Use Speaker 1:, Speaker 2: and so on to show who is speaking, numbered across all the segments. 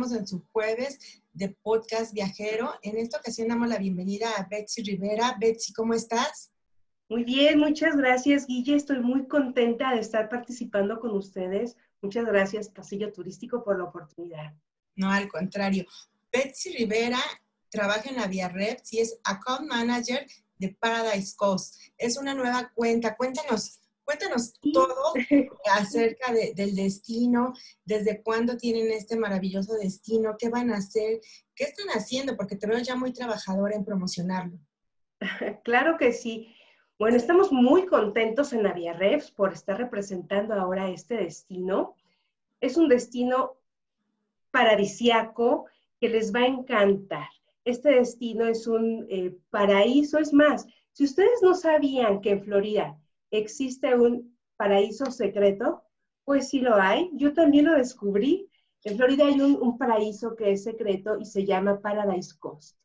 Speaker 1: En su jueves de podcast viajero. En esta ocasión damos la bienvenida a Betsy Rivera. Betsy, ¿cómo estás?
Speaker 2: Muy bien, muchas gracias, Guille. Estoy muy contenta de estar participando con ustedes. Muchas gracias, Pasillo Turístico, por la oportunidad.
Speaker 1: No, al contrario. Betsy Rivera trabaja en la Vía Reps y es Account Manager de Paradise Coast. Es una nueva cuenta. Cuéntanos, Cuéntanos todo acerca del destino, desde cuándo tienen este maravilloso destino, qué van a hacer, qué están haciendo, porque te veo ya muy trabajadora en promocionarlo.
Speaker 2: Claro que sí. Bueno, estamos muy contentos en Aviarefs por estar representando ahora este destino. Es un destino paradisiaco que les va a encantar. Este destino es un eh, paraíso. Es más, si ustedes no sabían que en Florida existe un paraíso secreto, pues sí lo hay. Yo también lo descubrí. En Florida hay un, paraíso que es secreto y se llama Paradise Coast.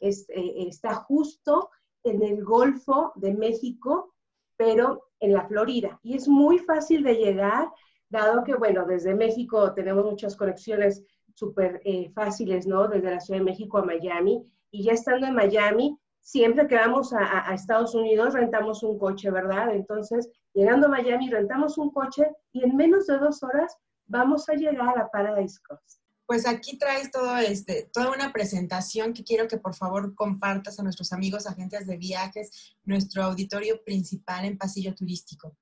Speaker 2: Eh, está justo en el Golfo de México, pero en la Florida. Y es muy fácil de llegar, dado que, bueno, desde México tenemos muchas conexiones súper eh, fáciles, ¿no? Desde la Ciudad de México a Miami. Y ya estando en Miami, siempre que vamos a, Estados Unidos rentamos un coche, ¿verdad? Entonces, llegando a Miami, rentamos un coche y en menos de dos horas vamos a llegar a Paradise Coast.
Speaker 1: Pues aquí traes todo este, toda una presentación que quiero que por favor compartas a nuestros amigos agentes de viajes, nuestro auditorio principal en Pasillo Turístico.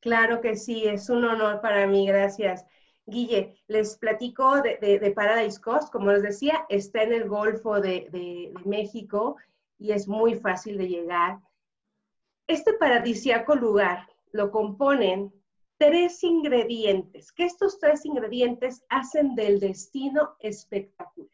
Speaker 2: Claro que sí, es un honor para mí, gracias. Guille, les platico de, Paradise Coast, como les decía, está en el Golfo de, de México y es muy fácil de llegar. Este paradisiaco lugar lo componen tres ingredientes, que estos tres ingredientes hacen del destino espectacular.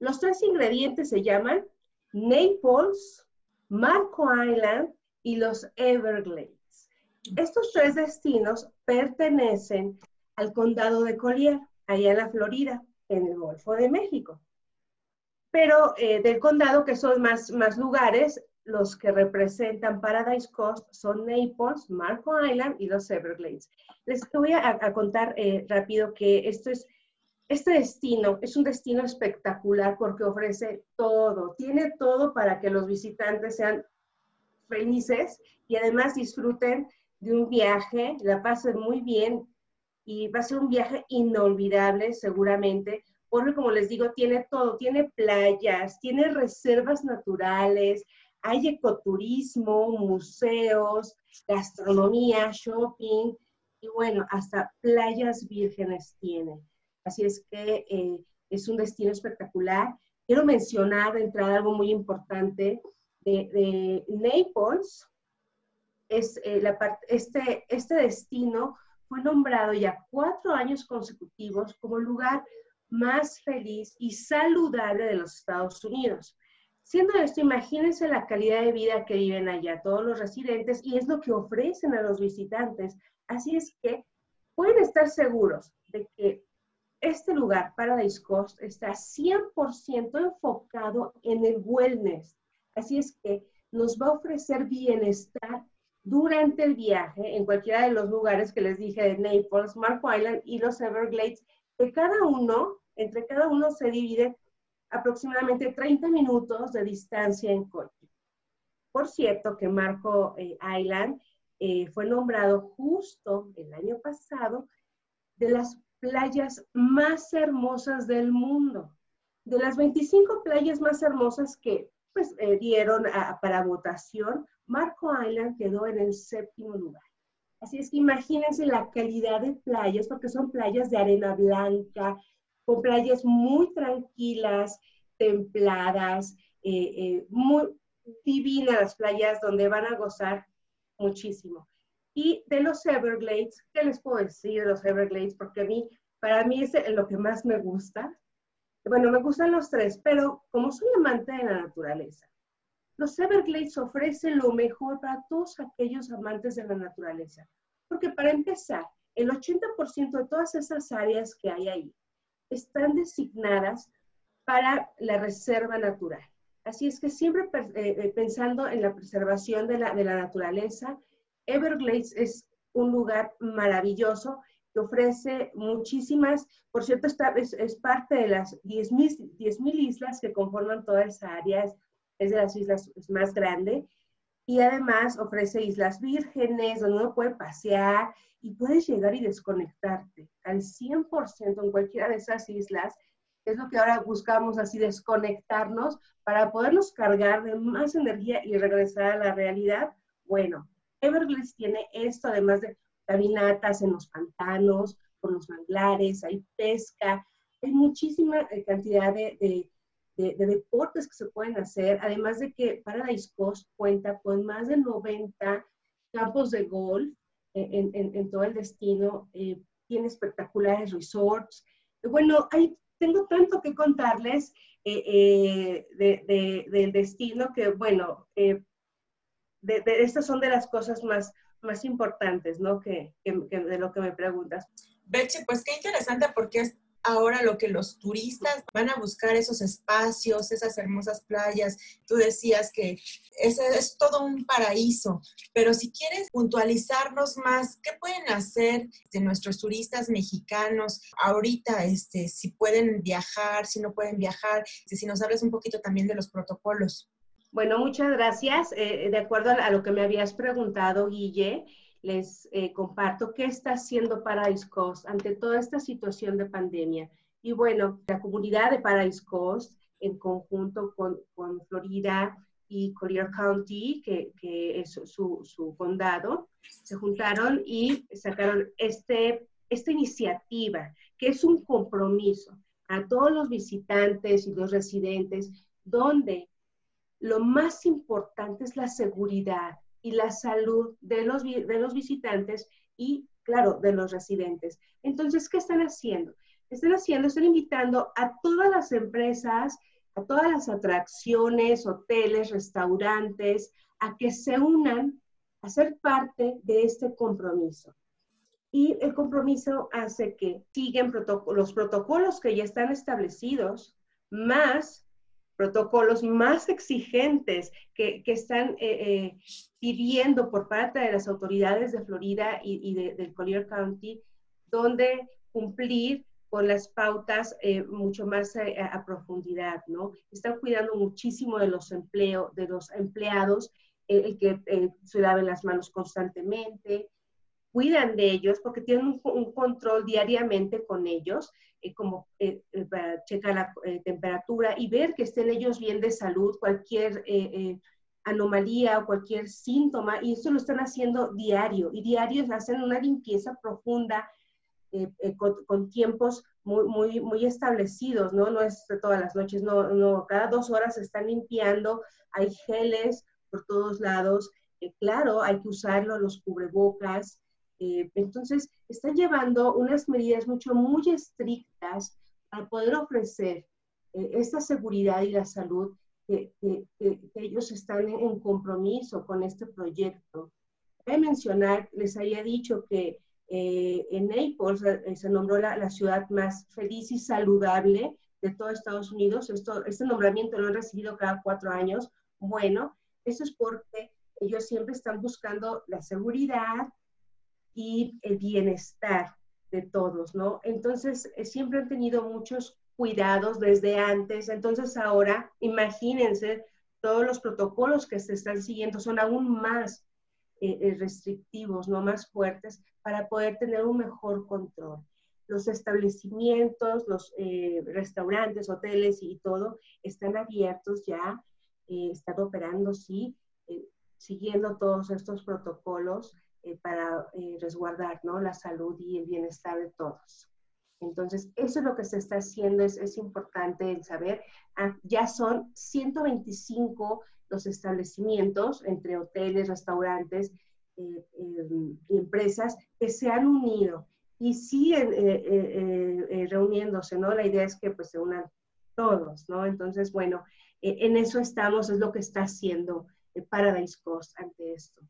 Speaker 2: Los tres ingredientes se llaman Naples, Marco Island y los Everglades. Estos tres destinos pertenecen al condado de Collier, allá en la Florida, en el Golfo de México pero eh, del condado, que son más, más lugares, los que representan Paradise Coast son Naples, Marco Island y los Everglades. Les voy a, contar eh, rápido que esto es, este destino es un destino espectacular porque ofrece todo, tiene todo para que los visitantes sean felices y además disfruten de un viaje, la pasen muy bien y va a ser un viaje inolvidable seguramente porque como les digo, tiene todo, tiene playas, tiene reservas naturales, hay ecoturismo, museos, gastronomía, shopping y bueno, hasta playas vírgenes tiene. Así es que eh, es un destino espectacular. Quiero mencionar de entrada algo muy importante de, Naples. Es, eh, la este, este destino fue nombrado ya cuatro años consecutivos como lugar más feliz y saludable de los Estados Unidos. Siendo esto, imagínense la calidad de vida que viven allá todos los residentes y es lo que ofrecen a los visitantes. Así es que pueden estar seguros de que este lugar, Paradise Coast, está 100% enfocado en el wellness. Así es que nos va a ofrecer bienestar durante el viaje en cualquiera de los lugares que les dije de Naples, Marco Island y los Everglades que cada uno, entre cada uno se divide aproximadamente 30 minutos de distancia en coche. Por cierto, que Marco eh, Island eh, fue nombrado justo el año pasado de las playas más hermosas del mundo. De las 25 playas más hermosas que pues, eh, dieron para votación, Marco Island quedó en el séptimo lugar. Así es que imagínense la calidad de playas, porque son playas de arena blanca, con playas muy tranquilas, templadas, eh, eh, muy divinas las playas donde van a gozar muchísimo. Y de los Everglades, ¿qué les puedo decir de los Everglades? Porque a mí, para mí es lo que más me gusta. Bueno, me gustan los tres, pero como soy amante de la naturaleza, los Everglades ofrecen lo mejor para todos aquellos amantes de la naturaleza. Porque para empezar, el 80% de todas esas áreas que hay ahí están designadas para la reserva natural. Así es que siempre eh, eh, pensando en la preservación de la, de la naturaleza, Everglades es un lugar maravilloso que ofrece muchísimas, por cierto, esta es, es parte de las 10.000 islas que conforman toda esa área, es, es de las islas más grande, y además ofrece islas vírgenes donde uno puede pasear y puedes llegar y desconectarte al 100% en cualquiera de esas islas. Es lo que ahora buscamos, así desconectarnos para podernos cargar de más energía y regresar a la realidad. Bueno, Everglades tiene esto, además de caminatas en los pantanos, por los manglares, hay pesca, hay muchísima eh, cantidad de, deportes que se pueden hacer, además de que Paradise Coast cuenta con más de 90 campos de golf eh, en, todo el destino, eh, tiene espectaculares resorts. Bueno, hay, tengo tanto que contarles del destino que, bueno, de, estas son de las cosas más, más importantes, ¿no? Que, de lo que me preguntas.
Speaker 1: Betche, pues qué interesante porque es ahora lo que los turistas van a buscar esos espacios, esas hermosas playas. Tú decías que ese es todo un paraíso, pero si quieres puntualizarnos más, ¿qué pueden hacer de nuestros turistas mexicanos ahorita? Este, si pueden viajar, si no pueden viajar, si nos hablas un poquito también de los protocolos.
Speaker 2: Bueno, muchas gracias. Eh, de acuerdo a lo que me habías preguntado, Guille, les eh, comparto qué está haciendo Paradise Coast ante toda esta situación de pandemia. Y bueno, la comunidad de Paradise Coast, en conjunto con, Florida y Collier County, que, es su, su, condado, se juntaron y sacaron este, esta iniciativa, que es un compromiso a todos los visitantes y los residentes, donde lo más importante es la seguridad y la salud de los, de los visitantes y, claro, de los residentes. Entonces, ¿qué están haciendo? Están haciendo, están invitando a todas las empresas, a todas las atracciones, hoteles, restaurantes, a que se unan a ser parte de este compromiso. Y el compromiso hace que siguen los protocolos que ya están establecidos, más protocolos más exigentes que, están eh, eh, pidiendo por parte de las autoridades de Florida y, del Collier County, donde cumplir con las pautas eh, mucho más a, profundidad, ¿no? Están cuidando muchísimo de los empleos, de los empleados, el que se laven las manos constantemente, cuidan de ellos porque tienen un, control diariamente con ellos, eh, como eh, eh, para checar la temperatura y ver que estén ellos bien de salud, cualquier anomalía o cualquier síntoma, y eso lo están haciendo diario, y diarios hacen una limpieza profunda con, tiempos muy, muy, muy establecidos, ¿no? No es todas las noches, no, no, cada dos horas se están limpiando, hay geles por todos lados, claro, hay que usarlo, los cubrebocas, eh, entonces, están llevando unas medidas mucho, muy estrictas para poder ofrecer eh, esta seguridad y la salud que, ellos están en, compromiso con este proyecto. Voy mencionar, les había dicho que eh, en Naples se nombró la, ciudad más feliz y saludable de todo Estados Unidos. Esto, este nombramiento lo han recibido cada cuatro años. Bueno, eso es porque ellos siempre están buscando la seguridad, y el bienestar de todos, ¿no? Entonces, eh, siempre han tenido muchos cuidados desde antes, entonces ahora, imagínense, todos los protocolos que se están siguiendo son aún más eh, eh, restrictivos, no más fuertes, para poder tener un mejor control. Los establecimientos, los restaurantes, hoteles y todo están abiertos ya, están operando, sí, siguiendo todos estos protocolos eh, para eh, resguardar ¿no? la salud y el bienestar de todos. Entonces, eso es lo que se está haciendo, es, es importante el saber. Ah, ya son 125 los establecimientos entre hoteles, restaurantes eh, em, empresas que se han unido y siguen reuniéndose, ¿no? La idea es que pues se unan todos, ¿no? Entonces, bueno, en eso estamos, es lo que está haciendo Paradise Coast ante esto.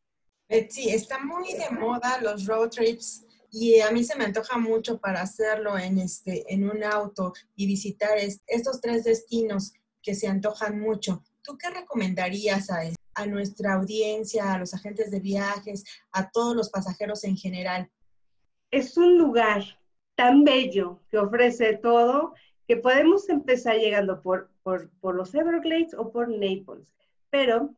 Speaker 1: Sí, está muy de moda los road trips y a mí se me antoja mucho para hacerlo en, este, en un auto y visitar estos tres destinos que se antojan mucho. ¿Tú qué recomendarías a, a nuestra audiencia, a los agentes de viajes, a todos los pasajeros en general?
Speaker 2: es un lugar tan bello que ofrece todo que podemos empezar llegando por, por, por los Everglades o por Naples. Pero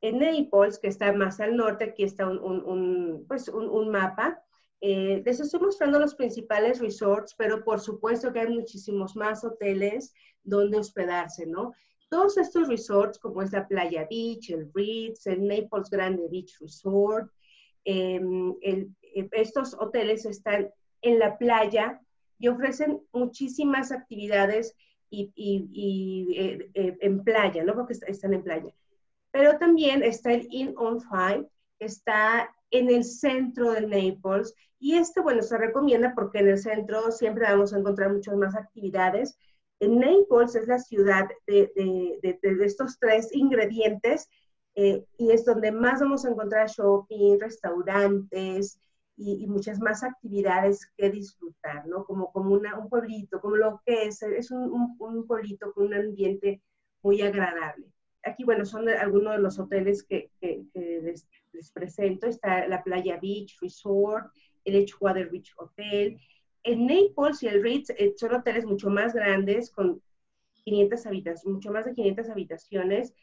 Speaker 2: en Naples, que está más al norte, aquí está un, un, pues un, mapa. Eh, les estoy mostrando los principales resorts, pero por supuesto que hay muchísimos más hoteles donde hospedarse, ¿no? Todos estos resorts, como es la Playa Beach, el Ritz, el Naples Grande Beach Resort, em, eh, estos hoteles están en la playa y ofrecen muchísimas actividades y, y, eh, en playa, ¿no? Porque están en playa. Pero también está el Inn on que está en el centro de Naples. Y este, bueno, se recomienda porque en el centro siempre vamos a encontrar muchas más actividades. En Naples es la ciudad de, de, de, estos tres ingredientes eh, y es donde más vamos a encontrar shopping, restaurantes y, muchas más actividades que disfrutar, ¿no? Como, como una, un pueblito, como lo que es, es un, un pueblito con un ambiente muy agradable aquí, bueno, son algunos de los hoteles que, les, presento. Está la Playa Beach Resort, el Edgewater Beach Hotel. En Naples y el Ritz eh, son hoteles mucho más grandes, con 500 habitaciones, mucho más de 500 habitaciones.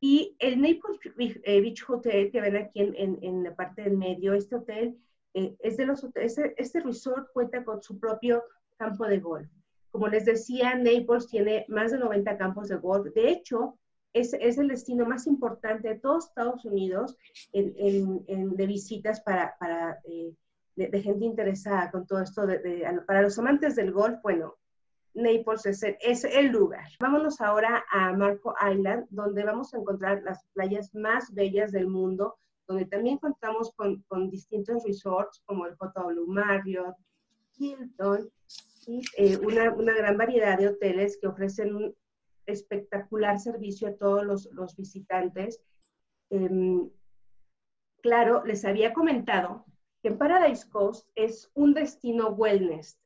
Speaker 2: Y el Naples eh, Beach Hotel, que ven aquí en, la parte del medio, este hotel eh, es de los este, este resort cuenta con su propio campo de golf. Como les decía, Naples tiene más de 90 campos de golf. De hecho, es, es, el destino más importante de todos Estados Unidos en, en, de visitas para, para eh, de, gente interesada con todo esto. De, para los amantes del golf, bueno, Naples es el, es el, lugar. Vámonos ahora a Marco Island, donde vamos a encontrar las playas más bellas del mundo, donde también contamos con, con distintos resorts como el JW Marriott, Hilton, y eh, una, una, gran variedad de hoteles que ofrecen espectacular servicio a todos los, visitantes. Em, claro, les había comentado que en Paradise Coast es un destino wellness,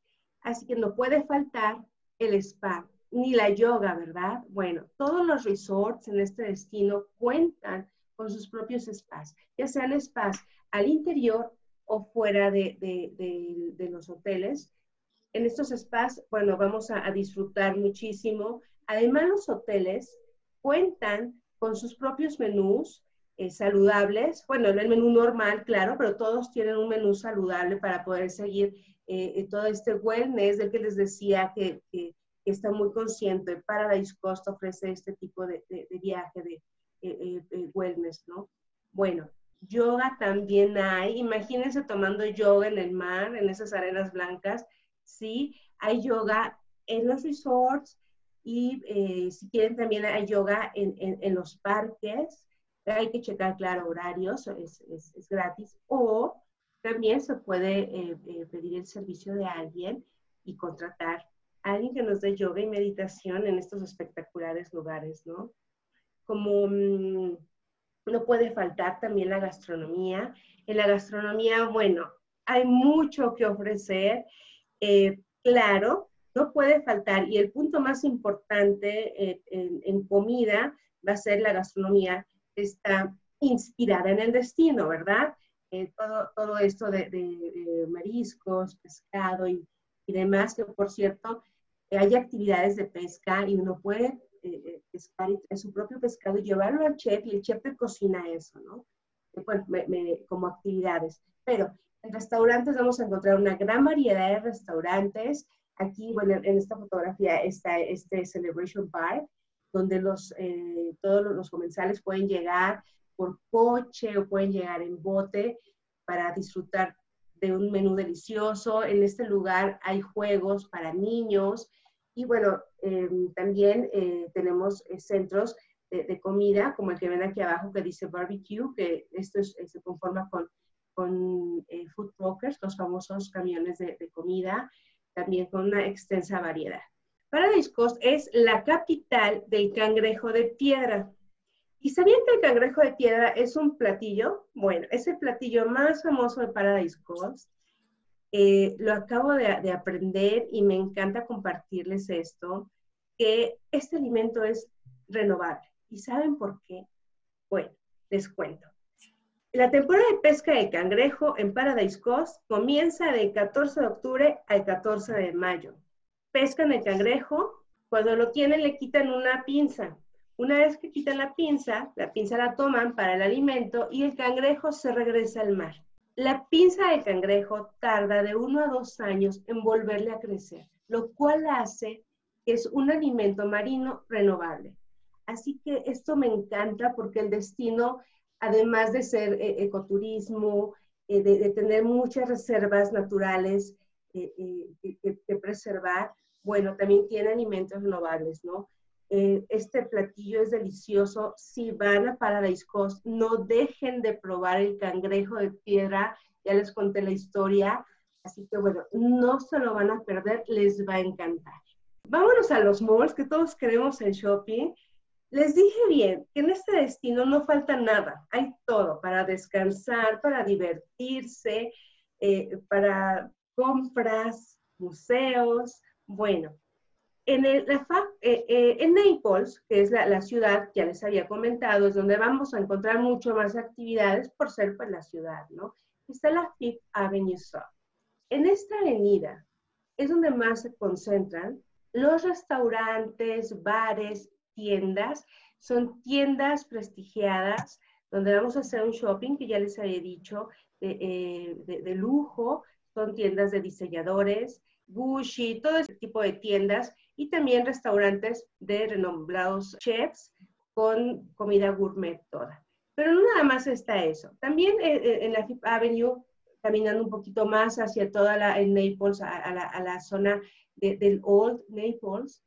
Speaker 2: así que no puede faltar el spa ni la yoga, ¿verdad? Bueno, todos los resorts en este destino cuentan con sus propios spas, ya sean spas al interior o fuera de, los hoteles. En estos spas, bueno, vamos a disfrutar muchísimo Además, los hoteles cuentan con sus propios menús eh, saludables. Bueno, el menú normal, claro, pero todos tienen un menú saludable para poder seguir eh, eh, todo este wellness del que les decía que, está muy consciente. Paradise Coast ofrece este tipo de, viaje de wellness, ¿no? Bueno, yoga también hay. Imagínense tomando yoga en el mar, en esas arenas blancas. Sí, hay yoga en los resorts, y eh, si quieren también hay yoga en, en, los parques, hay que checar, claro, horarios, es, es, es gratis. O también se puede eh, eh, pedir el servicio de alguien y contratar a alguien que nos dé yoga y meditación en estos espectaculares lugares, ¿no? Como mm, no puede faltar también la gastronomía. En la gastronomía, bueno, hay mucho que ofrecer. claro, no puede faltar. Y el punto más importante eh, en, comida va a ser la gastronomía que está inspirada en el destino, ¿verdad? Eh, todo, todo, esto de, mariscos, pescado y, demás, que por cierto, hay actividades de pesca y uno puede eh, pescar su propio pescado y llevarlo al chef y el chef te cocina eso, ¿no? Bueno, como actividades. Pero en restaurantes vamos a encontrar una gran variedad de restaurantes Aquí, bueno, en esta fotografía está este Celebration Bar, donde los, eh, todos los comensales pueden llegar por coche o pueden llegar en bote para disfrutar de un menú delicioso. En este lugar hay juegos para niños y bueno, em, también eh, tenemos eh, centros de, comida, como el que ven aquí abajo que dice barbecue, que esto se conforma con, con food truckers, los famosos camiones de, de comida también con una extensa variedad. Paradise Coast es la capital del cangrejo de piedra. ¿Y sabían que el cangrejo de piedra es un platillo? Bueno, es el platillo más famoso de Paradise Coast. Eh, lo acabo de, de, aprender y me encanta compartirles esto, que este alimento es renovable. ¿Y saben por qué? Bueno, les cuento. La temporada de pesca de cangrejo en Paradise Coast comienza del 14 de octubre al 14 de mayo. Pescan el cangrejo, cuando lo tienen le quitan una pinza. Una vez que quitan la pinza, la pinza la toman para el alimento y el cangrejo se regresa al mar. La pinza del cangrejo tarda de uno a dos años en volverle a crecer, lo cual hace que es un alimento marino renovable. Así que esto me encanta porque el destino además de ser eh, ecoturismo, eh, de, tener muchas reservas naturales eh, que, preservar, bueno, también tiene alimentos renovables, ¿no? este platillo es delicioso. Si van a Paradise Coast, no dejen de probar el cangrejo de piedra. Ya les conté la historia. Así que bueno, no se lo van a perder, les va a encantar. Vámonos a los malls, que todos queremos en shopping. Les dije bien que en este destino no falta nada, hay todo para descansar, para divertirse, eh, para compras, museos. Bueno, en, el, eh, eh, en Naples, que es la, la, ciudad, ya les había comentado, es donde vamos a encontrar mucho más actividades por ser pues, la ciudad, ¿no? Está la Fifth Avenue South. En esta avenida es donde más se concentran los restaurantes, bares tiendas, son tiendas prestigiadas donde vamos a hacer un shopping que ya les había dicho, de, eh, lujo, son tiendas de diseñadores, Gucci, todo ese tipo de tiendas y también restaurantes de renombrados chefs con comida gourmet toda. Pero no nada más está eso. También eh, eh, en la Fifth Avenue, caminando un poquito más hacia toda la, Naples, a, la, zona del Old Naples,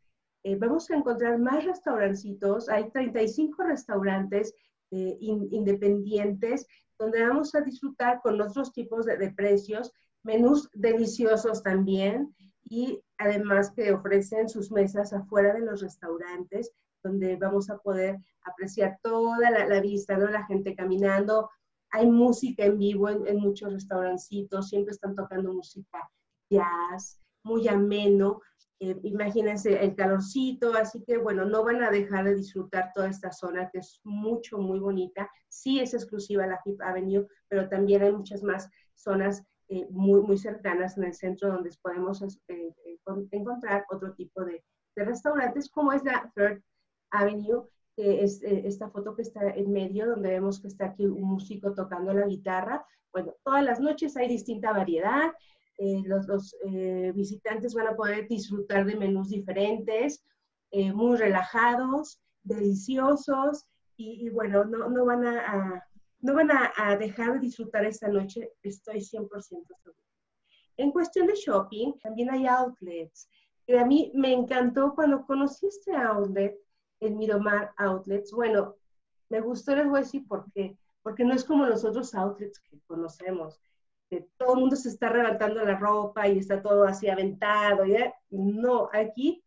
Speaker 2: eh, vamos a encontrar más restaurancitos. Hay 35 restaurantes eh, independientes donde vamos a disfrutar con otros tipos de, precios, menús deliciosos también y además que ofrecen sus mesas afuera de los restaurantes donde vamos a poder apreciar toda la, vista, ¿no? La gente caminando. Hay música en vivo en, en muchos restaurancitos, siempre están tocando música jazz, muy ameno. Eh, imagínense el calorcito, así que bueno, no van a dejar de disfrutar toda esta zona que es mucho, muy bonita. Sí es exclusiva la Fifth Avenue, pero también hay muchas más zonas eh, muy, muy cercanas en el centro donde podemos eh, encontrar otro tipo de, de, restaurantes, como es la Third Avenue, que es esta foto que está en medio, donde vemos que está aquí un músico tocando la guitarra. Bueno, todas las noches hay distinta variedad. Eh, los, eh, visitantes van a poder disfrutar de menús diferentes, eh, muy relajados, deliciosos y, bueno, no, no, van, a, no van a, dejar de disfrutar esta noche, estoy 100% segura. En cuestión de shopping, también hay outlets. Y a mí me encantó cuando conocí este outlet, el Miramar Outlets. Bueno, me gustó, les voy a decir por qué. Porque no es como los otros outlets que conocemos todo el mundo se está levantando la ropa y está todo así aventado. No, aquí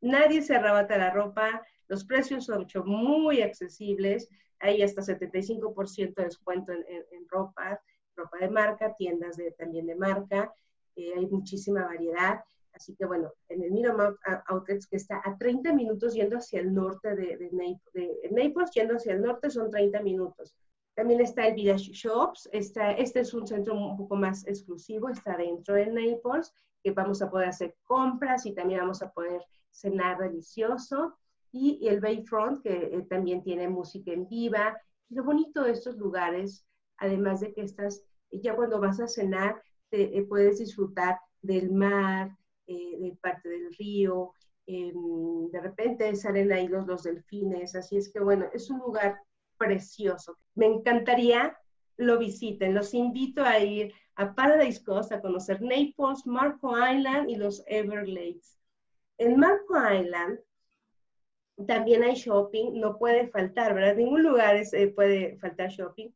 Speaker 2: nadie se arrebata la ropa, los precios son muy accesibles, hay hasta 75% de descuento en, ropa, ropa de marca, tiendas de, también de marca, eh, hay muchísima variedad. Así que bueno, en el Miramar Outlets que está a 30 minutos yendo hacia el norte de, de, de Naples, yendo hacia el norte son 30 minutos. También está el Village Shops. este es un centro un poco más exclusivo, está dentro de Naples, que vamos a poder hacer compras y también vamos a poder cenar delicioso. Y el Bayfront, que eh, también tiene música en viva. lo bonito de estos lugares, además de que estás, ya cuando vas a cenar, te, eh, puedes disfrutar del mar, eh, de parte del río, em, de repente salen ahí los, los delfines, así es que bueno, es un lugar precioso. Me encantaría lo visiten. Los invito a ir a Paradise Coast a conocer Naples, Marco Island y los Everglades. En Marco Island también hay shopping, no puede faltar, ¿verdad? Ningún lugar eh, puede faltar shopping.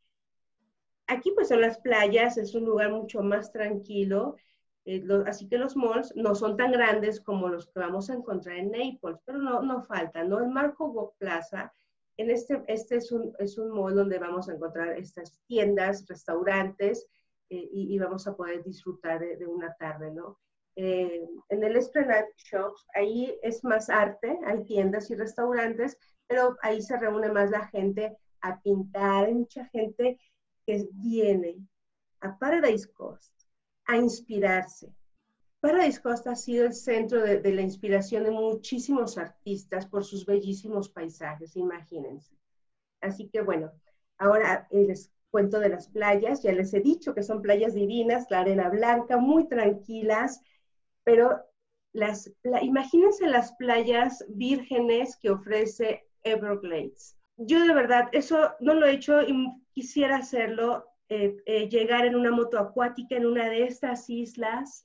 Speaker 2: Aquí pues son las playas, es un lugar mucho más tranquilo, eh, así que los malls no son tan grandes como los que vamos a encontrar en Naples, pero no, no falta, ¿no? En Marco Plaza en este, este es un, es un mall donde vamos a encontrar estas tiendas, restaurantes eh, y, vamos a poder disfrutar de, una tarde, ¿no? Eh, en el Esplanade Shops, ahí es más arte, hay tiendas y restaurantes, pero ahí se reúne más la gente a pintar, hay mucha gente que viene a Paradise Coast a inspirarse. Paradise Coast ha sido el centro de, la inspiración de muchísimos artistas por sus bellísimos paisajes, imagínense. Así que bueno, ahora les cuento de las playas, ya les he dicho que son playas divinas, la arena blanca, muy tranquilas, pero las, imagínense las playas vírgenes que ofrece Everglades. Yo de verdad, eso no lo he hecho y quisiera hacerlo, eh, eh, llegar en una moto acuática en una de estas islas,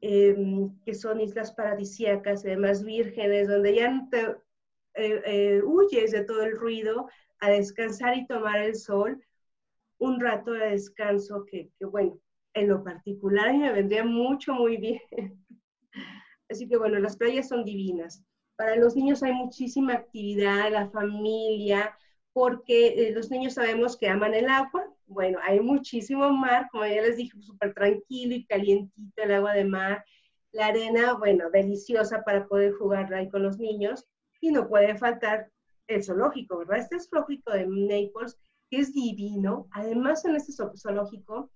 Speaker 2: em, que son islas paradisíacas, además vírgenes, donde ya te eh, huyes de todo el ruido a descansar y tomar el sol, un rato de descanso que, que bueno, en lo particular me vendría mucho, muy bien. Así que bueno, las playas son divinas. Para los niños hay muchísima actividad, la familia, porque eh, los niños sabemos que aman el agua. Bueno, hay muchísimo mar, como ya les dije, súper tranquilo y calientito el agua de mar. La arena, bueno, deliciosa para poder jugar ahí con los niños. Y no puede faltar el zoológico, ¿verdad? Este es zoológico de Naples, que es divino. Además, en este zoológico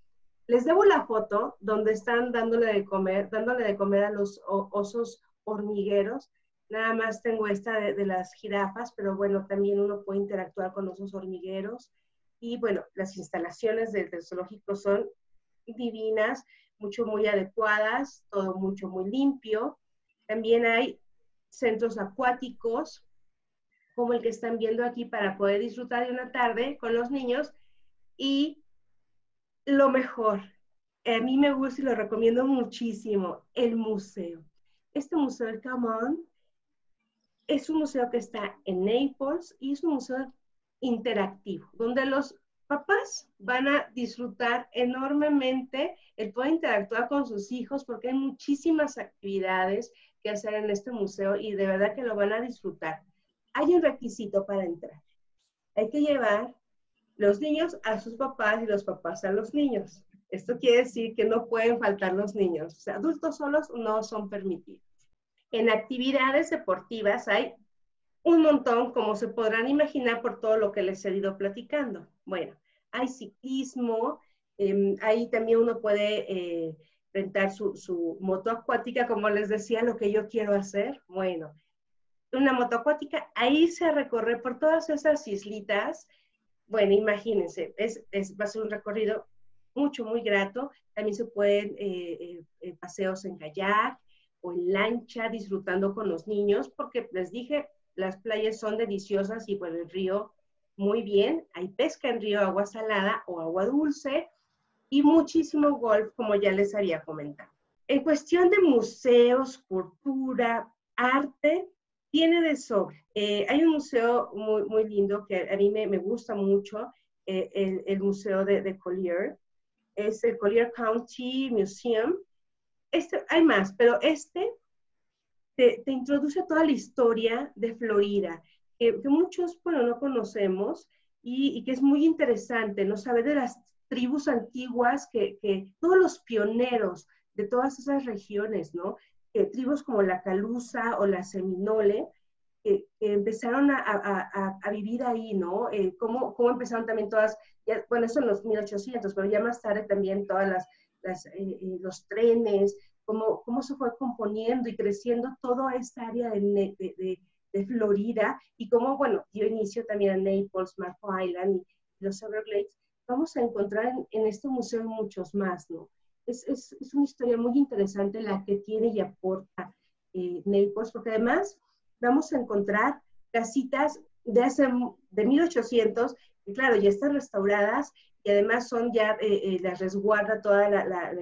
Speaker 2: les debo la foto donde están dándole de comer, dándole de comer a los osos hormigueros. Nada más tengo esta de, las jirafas, pero bueno, también uno puede interactuar con osos hormigueros. Y bueno, las instalaciones del, zoológico son divinas, mucho muy adecuadas, todo mucho muy limpio. También hay centros acuáticos, como el que están viendo aquí, para poder disfrutar de una tarde con los niños. Y lo mejor. A mí me gusta y lo recomiendo muchísimo, el museo. Este museo, el Camón, es un museo que está en Naples y es un museo interactivo, donde los papás van a disfrutar enormemente el poder interactuar con sus hijos porque hay muchísimas actividades que hacer en este museo y de verdad que lo van a disfrutar. Hay un requisito para entrar. Hay que llevar los niños a sus papás y los papás a los niños. Esto quiere decir que no pueden faltar los niños. O adultos solos no son permitidos. En actividades deportivas hay un montón, como se podrán imaginar por todo lo que les he ido platicando. Bueno, hay ciclismo, em, ahí también uno puede eh, rentar su, su, moto acuática, como les decía, lo que yo quiero hacer. Bueno, una moto acuática, ahí se recorre por todas esas islitas bueno, imagínense, es, va a ser un recorrido mucho, muy grato. También se pueden eh, eh, eh, paseos en kayak o en lancha disfrutando con los niños, porque les dije, las playas son deliciosas y bueno, el río muy bien. Hay pesca en río, agua salada o agua dulce y muchísimo golf, como ya les había comentado. En cuestión de museos, cultura, arte, tiene de sobre. Eh, hay un museo muy, muy lindo que a mí me, gusta mucho, eh, el, museo de, Collier. Es el Collier County Museum. Este, hay más, pero este te, te introduce toda la historia de Florida, que, muchos, bueno, no conocemos y, que es muy interesante, ¿no? Saber de las tribus antiguas, que, todos los pioneros de todas esas regiones, ¿no? eh, tribus como la Calusa o la Seminole, que, empezaron a, vivir ahí, ¿no? Eh, cómo, cómo, empezaron también todas, ya, bueno, eso en los 1800, pero ya más tarde también todas las, las eh, eh, los trenes, cómo, cómo se fue componiendo y creciendo toda esta área de, de, de, Florida y cómo, bueno, dio inicio también a Naples, Marco Island y los Everglades. Vamos a encontrar en, en este museo muchos más, ¿no? es, es, es, una historia muy interesante la que tiene y aporta eh, Naples, porque además vamos a encontrar casitas de hace, de 1800, que claro, ya están restauradas y además son ya, eh, eh, las resguarda toda la,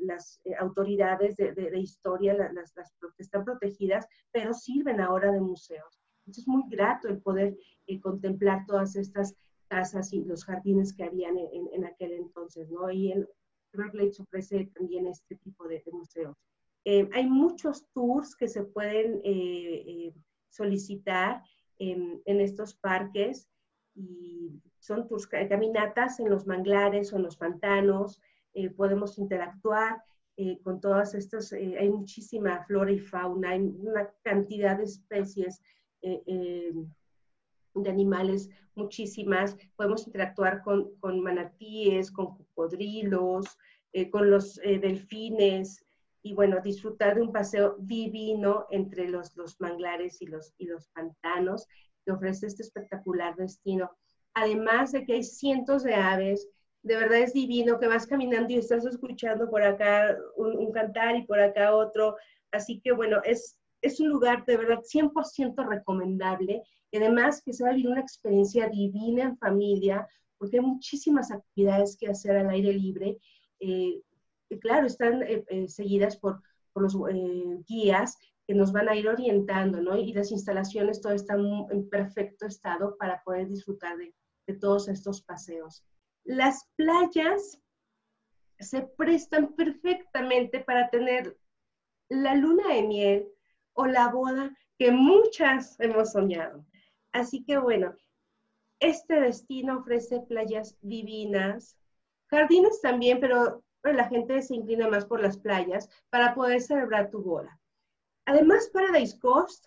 Speaker 2: las eh, autoridades de, historia, las, que están protegidas, pero sirven ahora de museos. Entonces es muy grato el poder contemplar todas estas casas y los jardines que habían en, aquel entonces, ¿no? Y el Everglades ofrece también este tipo de, museos. Hay muchos tours que se pueden solicitar en, en, estos parques y son tours, caminatas en los manglares o en los pantanos, eh, podemos interactuar eh, con todas estas, hay muchísima flora y fauna, hay una cantidad de especies de animales muchísimas. Podemos interactuar con, con manatíes, con cocodrilos, eh, con los eh, delfines y bueno, disfrutar de un paseo divino entre los, los manglares y los, y los pantanos que ofrece este espectacular destino. Además de que hay cientos de aves, de verdad es divino que vas caminando y estás escuchando por acá un, cantar y por acá otro. Así que bueno, es, es un lugar de verdad 100% recomendable y además que se va a vivir una experiencia divina en familia, porque hay muchísimas actividades que hacer al aire libre. Eh, claro, están eh, eh, seguidas por, por los guías que nos van a ir orientando, ¿no? Y las instalaciones, todo está en perfecto estado para poder disfrutar de, de todos estos paseos. Las playas se prestan perfectamente para tener la luna de miel o la boda que muchas hemos soñado. Así que bueno, este destino ofrece playas divinas, jardines también, pero la gente se inclina más por las playas para poder celebrar tu boda. Además, Paradise Coast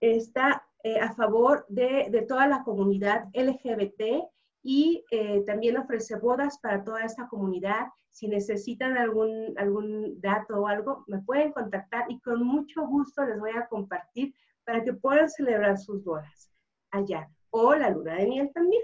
Speaker 2: está eh, a favor de, toda la comunidad LGBT y eh, también ofrece bodas para toda esta comunidad. Si necesitan algún, algún dato o algo, me pueden contactar y con mucho gusto les voy a compartir para que puedan celebrar sus bodas allá. O la luna de miel también.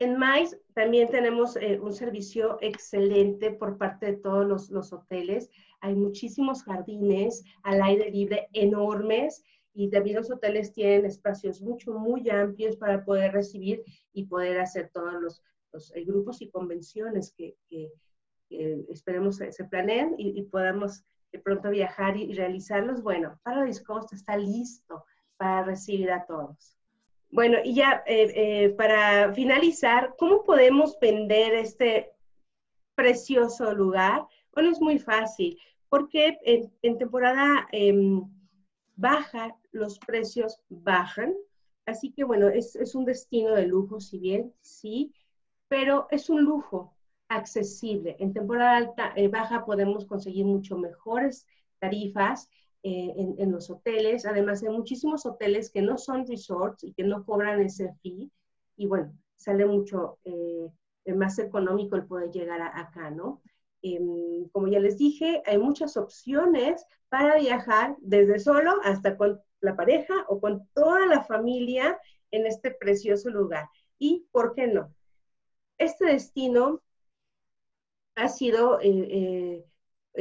Speaker 2: En Mais también tenemos eh, un servicio excelente por parte de todos los, hoteles. Hay muchísimos jardines al aire libre enormes y también los hoteles tienen espacios mucho, muy amplios para poder recibir y poder hacer todos los, eh, grupos y convenciones que, que, esperemos se planeen y, y, podamos de pronto viajar y, realizarlos. Bueno, Paradise Coast está listo para recibir a todos. Bueno, y ya eh, eh, para finalizar, ¿cómo podemos vender este precioso lugar? Bueno, es muy fácil, porque en, temporada em, baja los precios bajan, así que bueno, es, un destino de lujo, si bien sí, pero es un lujo accesible. En temporada alta, eh, baja podemos conseguir mucho mejores tarifas eh, en, los hoteles. Además, hay muchísimos hoteles que no son resorts y que no cobran ese fee. Y bueno, sale mucho eh, más económico el poder llegar acá, ¿no? Em, como ya les dije, hay muchas opciones para viajar desde solo hasta con la pareja o con toda la familia en este precioso lugar. ¿Y por qué no? Este destino ha sido eh,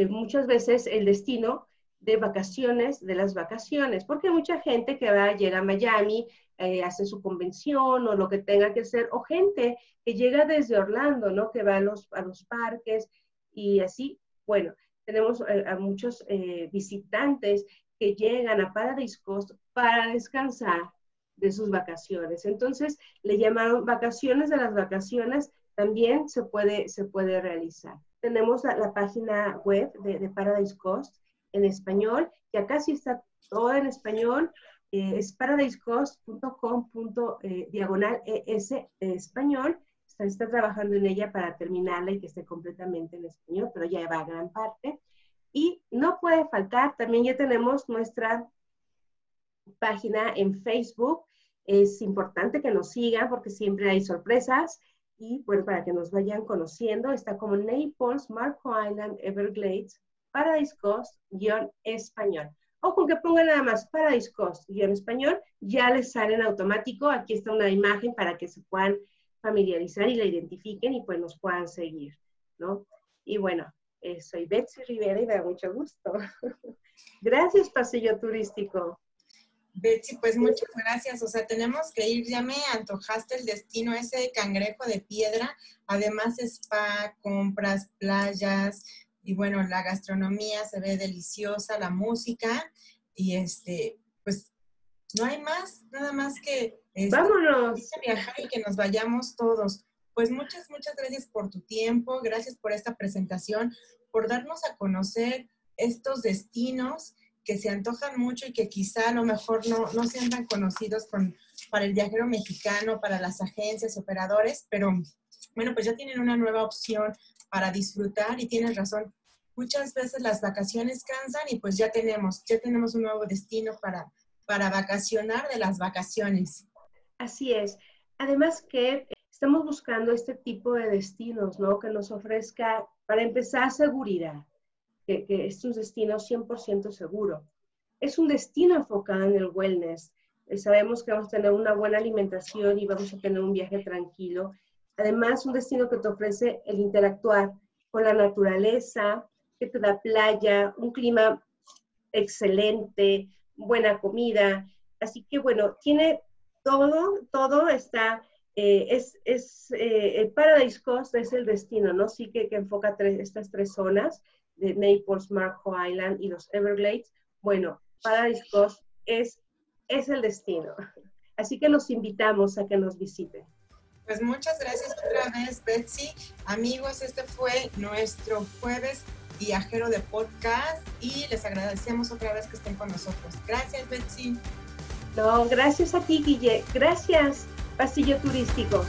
Speaker 2: muchas veces el destino de vacaciones, de las vacaciones, porque mucha gente que va, llega a Miami, eh, hace su convención o lo que tenga que hacer, o gente que llega desde Orlando, ¿no? Que va a los, a los parques y así, bueno, tenemos eh, a muchos eh, visitantes que llegan a Paradise Coast para descansar de sus vacaciones. Entonces, le llamaron vacaciones de las vacaciones, también se puede, se puede realizar. Tenemos la, página web de, de Paradise Coast, en español, acá sí está todo en español, eh, es paradisecost.com. Eh, diagonal ES español. Está, está, trabajando en ella para terminarla y que esté completamente en español, pero ya va a gran parte. Y no puede faltar, también ya tenemos nuestra página en Facebook. Es importante que nos sigan porque siempre hay sorpresas y bueno, para que nos vayan conociendo, está como Naples, Marco Island, Everglades, Paradise Coast-español. O con que pongan nada más Paradise Coast-español, ya les sale en automático. Aquí está una imagen para que se puedan familiarizar y la identifiquen y pues nos puedan seguir, ¿no? Y bueno, eh, soy Betsy Rivera y me da mucho gusto. gracias, Pasillo Turístico.
Speaker 1: Betsy, pues muchas gracias. O sea, tenemos que ir, ya me antojaste el destino, ese cangrejo de piedra. Además, spa, compras, playas, y bueno, la gastronomía se ve deliciosa, la música y este, pues no hay más, nada más que
Speaker 2: este, vámonos
Speaker 1: viajar y que nos vayamos todos. Pues muchas, muchas gracias por tu tiempo, gracias por esta presentación, por darnos a conocer estos destinos que se antojan mucho y que quizá a lo mejor no, no sean tan conocidos con, para el viajero mexicano, para las agencias, operadores, pero bueno, pues ya tienen una nueva opción para disfrutar y tienes razón, muchas veces las vacaciones cansan y pues ya tenemos, ya tenemos un nuevo destino para, para vacacionar de las vacaciones.
Speaker 2: Así es. Además que estamos buscando este tipo de destinos, ¿no? Que nos ofrezca, para empezar, seguridad, que, que es un destino 100% seguro. Es un destino enfocado en el wellness. Eh, sabemos que vamos a tener una buena alimentación y vamos a tener un viaje tranquilo. Además, un destino que te ofrece el interactuar con la naturaleza, que te da playa, un clima excelente, buena comida. Así que bueno, tiene todo, todo está, eh, es, es eh, el Paradise Coast es el destino, ¿no? Sí que, que enfoca estas tres zonas de Naples, Marco Island y los Everglades. Bueno, Paradise Coast es, es el destino. Así que los invitamos a que nos visiten.
Speaker 1: Pues muchas gracias otra vez, Betsy. Amigos, este fue nuestro jueves viajero de podcast y les agradecemos otra vez que estén con nosotros. Gracias, Betsy.
Speaker 2: No, gracias a ti, Guille. Gracias, Pasillo Turístico.